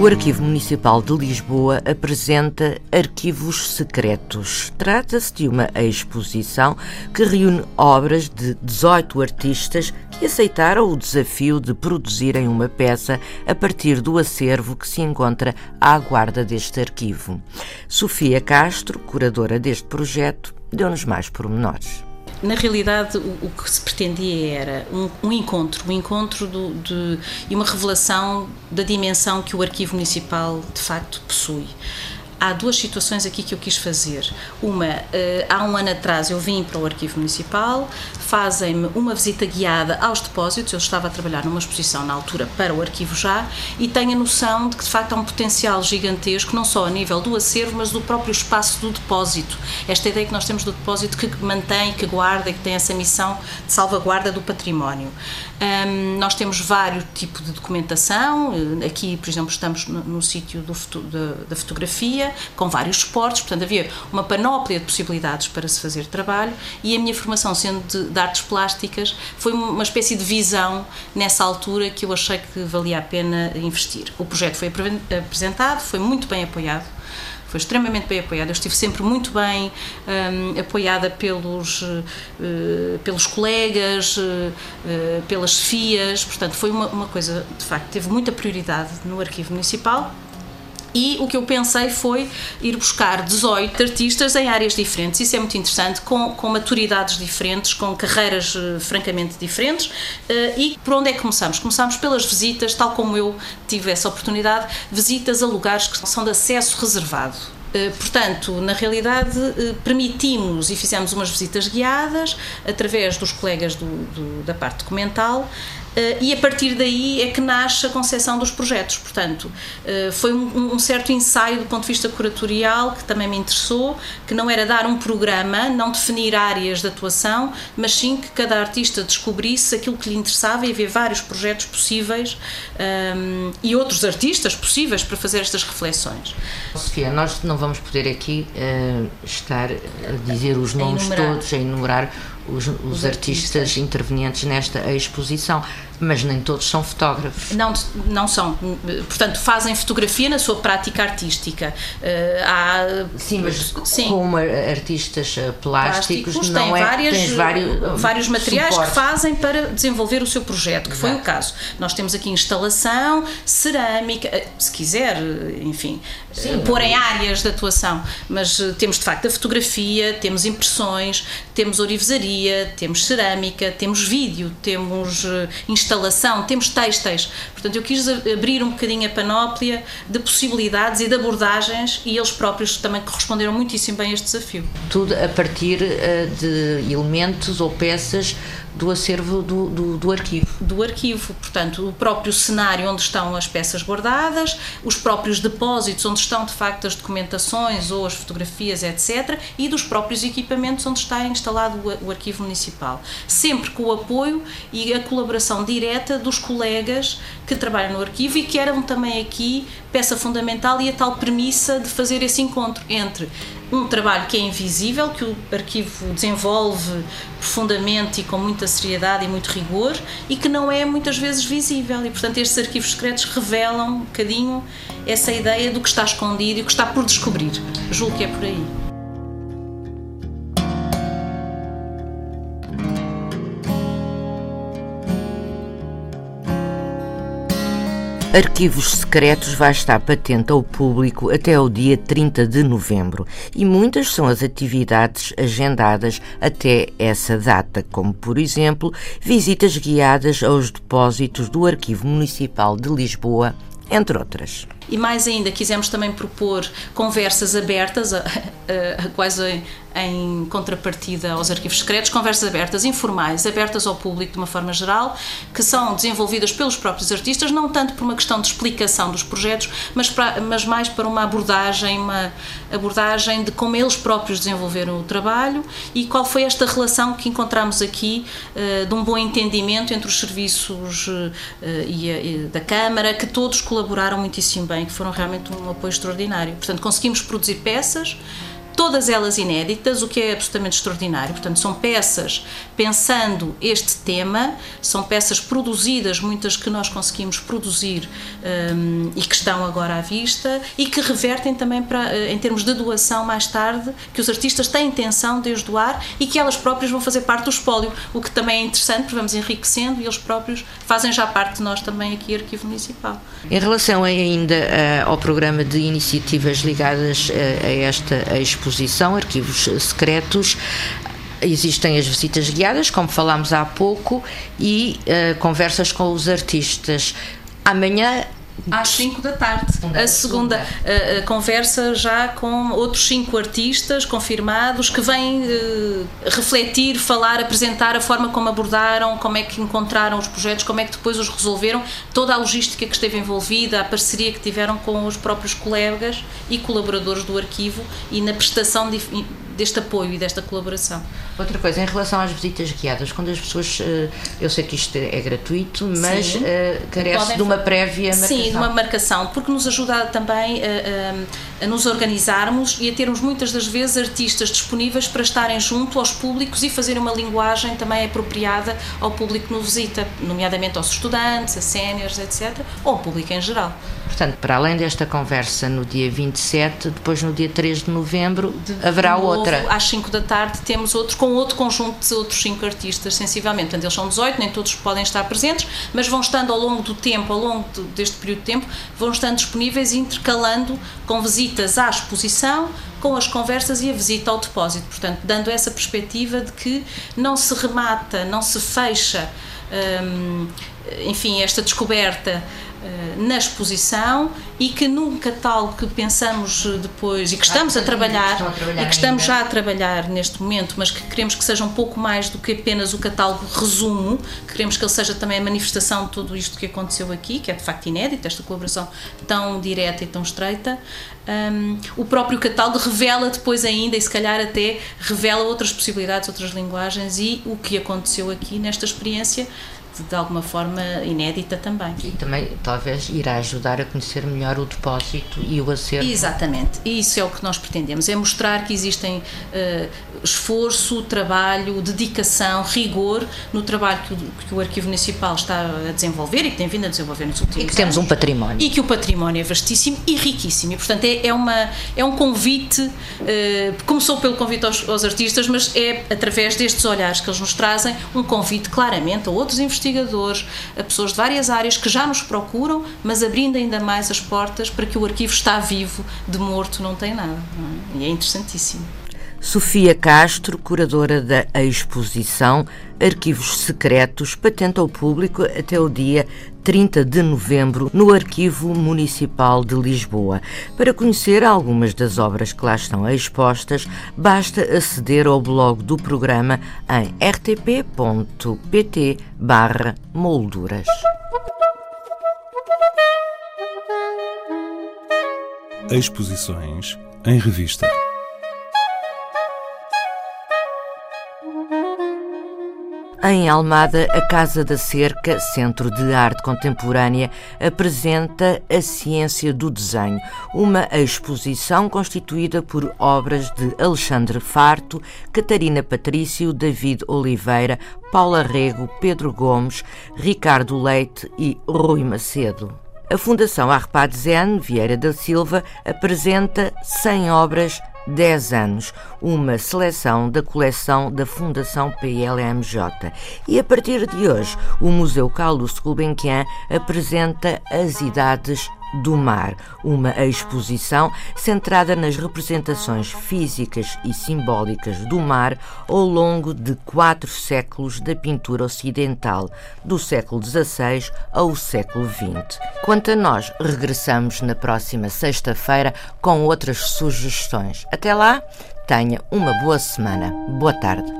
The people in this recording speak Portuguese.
O Arquivo Municipal de Lisboa apresenta Arquivos Secretos. Trata-se de uma exposição que reúne obras de 18 artistas que aceitaram o desafio de produzirem uma peça a partir do acervo que se encontra à guarda deste arquivo. Sofia Castro, curadora deste projeto, deu-nos mais pormenores na realidade o, o, que se pretendia era um, um encontro, um encontro do, de, e uma revelação da dimensão que o arquivo municipal de facto possui há duas situações aqui que eu quis fazer. Uma, eh, há um ano atrás eu vim para o Arquivo Municipal, fazem-me uma visita guiada aos depósitos. Eu estava a trabalhar numa exposição na altura para o arquivo já e tenho a noção de que de facto há um potencial gigantesco, não só a nível do acervo, mas do próprio espaço do depósito. Esta ideia que nós temos do depósito que mantém, que guarda e que tem essa missão de salvaguarda do património. Um, nós temos vários tipos de documentação. Aqui, por exemplo, estamos no, no sítio da fotografia, com vários suportes, portanto, havia uma panóplia de possibilidades para se fazer trabalho e a minha formação, sendo de, de artes plásticas, foi uma espécie de visão nessa altura que eu achei que valia a pena investir. O projeto foi apresentado, foi muito bem apoiado foi extremamente bem apoiada. Eu estive sempre muito bem um, apoiada pelos, uh, pelos colegas, uh, pelas FIAs, portanto, foi uma, uma coisa, de facto, teve muita prioridade no Arquivo Municipal e o que eu pensei foi ir buscar 18 artistas em áreas diferentes. Isso é muito interessante, com, com maturidades diferentes, com carreiras uh, francamente diferentes. Uh, e por onde é que começamos? Começamos pelas visitas, tal como eu tive essa oportunidade, visitas a lugares que são de acesso reservado. Uh, portanto, na realidade, permitimos e fizemos umas visitas guiadas através dos colegas do, do, da parte documental e a partir daí é que nasce a concepção dos projetos. Portanto, uh, foi um, um, certo ensaio do ponto de vista curatorial que também me interessou, que não era dar um programa, não definir áreas de atuação, mas sim que cada artista descobrisse aquilo que lhe interessava e haver vários projetos possíveis um, ehm, e outros artistas possíveis para fazer estas reflexões. Sofia, nós não vamos poder aqui uh, estar a dizer os nomes todos, a enumerar os, os, artistas, intervenientes nesta exposição mas nem todos são fotógrafos. Não, não são. Portanto, fazem fotografia na sua prática artística. Uh, há, sim, mas sim. como artistas eh, plásticos, plásticos não é, várias, vários, vários materiais suporte. que fazem para desenvolver o seu projeto, que Exato. foi o caso. Nós temos aqui instalação, cerâmica, eh, se quiser, enfim, sim, pôr em áreas de atuação, mas temos de facto a fotografia, temos impressões, temos orivesaria, temos cerâmica, temos vídeo, temos instalação instalação, temos têxteis. Portanto, eu quis abrir um bocadinho a panóplia de possibilidades e de abordagens e eles próprios também corresponderam muitíssimo bem a este desafio. Tudo a partir eh, de elementos ou peças do acervo do, do, do, arquivo. Do arquivo, portanto, o próprio cenário onde estão as peças guardadas, os próprios depósitos onde estão de facto as documentações ou as fotografias, etc., e dos próprios equipamentos onde está instalado o, o arquivo municipal. Sempre com o apoio e a colaboração direta dos colegas que trabalham no arquivo e que eram também aqui peça fundamental e a tal premissa de fazer esse encontro entre um trabalho que é invisível, que o arquivo desenvolve profundamente e com muita seriedade e muito rigor e que não é muitas vezes visível. E, portanto, estes arquivos secretos revelam um bocadinho essa ideia do que está escondido e o que está por descobrir. Julgo que é por aí. Arquivos Secretos vai estar patente ao público até o dia 30 de novembro e muitas são as atividades agendadas até essa data, como, por exemplo, visitas guiadas aos depósitos do Arquivo Municipal de Lisboa, entre outras. E mais ainda quisemos também propor conversas abertas, a, a, a, quase em contrapartida aos arquivos secretos, conversas abertas, informais, abertas ao público de uma forma geral, que são desenvolvidas pelos próprios artistas, não tanto por uma questão de explicação dos projetos, mas, para, mas mais para uma abordagem, uma abordagem de como eles próprios desenvolveram o trabalho e qual foi esta relação que encontramos aqui uh, de um bom entendimento entre os serviços uh, e, e da Câmara, que todos colaboraram muitíssimo bem, que foram realmente um apoio extraordinário. Portanto, conseguimos produzir peças todas elas inéditas, o que é absolutamente extraordinário. Portanto, são peças pensando este tema, são peças produzidas, muitas que nós conseguimos produzir um, e que estão agora à vista e que revertem também para, eh, em termos de doação mais tarde, que os artistas têm intenção de as doar e que elas próprias vão fazer parte do espólio, o que também é interessante, porque vamos enriquecendo e eles próprios fazem já parte de nós também aqui, Arquivo Municipal. Em relação ainda uh, ao programa de iniciativas ligadas uh, a esta exposição, exposição, arquivos secretos. Existem as visitas guiadas, como falámos há pouco, e uh, conversas com os artistas. Amanhã às 5 da tarde. A segunda a, a conversa já com outros cinco artistas confirmados que vêm uh, refletir, falar, apresentar a forma como abordaram, como é que encontraram os projetos, como é que depois os resolveram, toda a logística que esteve envolvida, a parceria que tiveram com os próprios colegas e colaboradores do arquivo e na prestação de deste apoio e desta colaboração. Outra coisa, em relação às visitas guiadas, quando as pessoas, eh, eu sei que isto é gratuito, mas Sim. uh, carece Podem de uma prévia marcação. Sim, de uma marcação, porque nos ajuda também a, a, a, nos organizarmos e a termos muitas das vezes artistas disponíveis para estarem junto aos públicos e fazer uma linguagem também apropriada ao público que nos visita, nomeadamente aos estudantes, a séniores, etc., ou ao público em geral. Portanto, para além desta conversa no dia 27, depois no dia 3 de novembro de, haverá de novo, outra. Às 5 da tarde temos outro com outro conjunto de outros 5 artistas, sensivelmente. Portanto, eles são 18, nem todos podem estar presentes, mas vão estando ao longo do tempo, ao longo deste período de tempo, vão estando disponíveis intercalando com visitas à exposição, com as conversas e a visita ao depósito. Portanto, dando essa perspectiva de que não se remata, não se fecha, hum, enfim, esta descoberta na exposição e que num catálogo que pensamos depois e que estamos a trabalhar, a trabalhar e que estamos ainda. já a trabalhar neste momento, mas que queremos que seja um pouco mais do que apenas o catálogo resumo, queremos que ele seja também a manifestação de tudo isto que aconteceu aqui, que é de facto inédito, esta colaboração tão direta e tão estreita. Um, o próprio catálogo revela depois ainda, e se calhar até revela outras possibilidades, outras linguagens e o que aconteceu aqui nesta experiência de alguma forma inédita também. E também talvez irá ajudar a conhecer melhor o depósito e o acervo. Exatamente, e isso é o que nós pretendemos, é mostrar que existem uh, esforço, trabalho, dedicação, rigor no trabalho que o, que o, Arquivo Municipal está a desenvolver e que tem vindo a desenvolver nos últimos anos. E que temos um património. E que o património é vastíssimo e riquíssimo. E, portanto, é, é, uma, é um convite, uh, começou pelo convite aos, aos artistas, mas é através destes olhares que eles nos trazem um convite claramente a outros investidores investigadores, a pessoas de várias áreas que já nos procuram, mas abrindo ainda mais as portas para que o arquivo está vivo, de morto não tem nada. Não é? E é interessantíssimo. Sofia Castro, curadora da exposição Arquivos Secretos, patenta ao público até o dia 30 de novembro no Arquivo Municipal de Lisboa. Para conhecer algumas das obras que lá estão expostas, basta aceder ao blog do programa em rtp.pt molduras. Exposições em revista. Em Almada, a Casa da Cerca, Centro de Arte Contemporânea, apresenta A Ciência do Desenho, uma exposição constituída por obras de Alexandre Farto, Catarina Patrício, David Oliveira, Paula Rego, Pedro Gomes, Leite e Rui Macedo. A Fundação Arpad Zen Vieira da Silva apresenta 100 obras 10 anos, uma seleção da coleção da Fundação PLMJ. E a partir de hoje, o Museu Carlos Gulbenkian apresenta as idades do Mar, uma exposição centrada nas representações físicas e simbólicas do mar ao longo de quatro séculos da pintura ocidental, do século XVI ao século XX. Quanto a nós, regressamos na próxima sexta-feira com outras sugestões. Até lá, tenha uma boa semana. Boa tarde.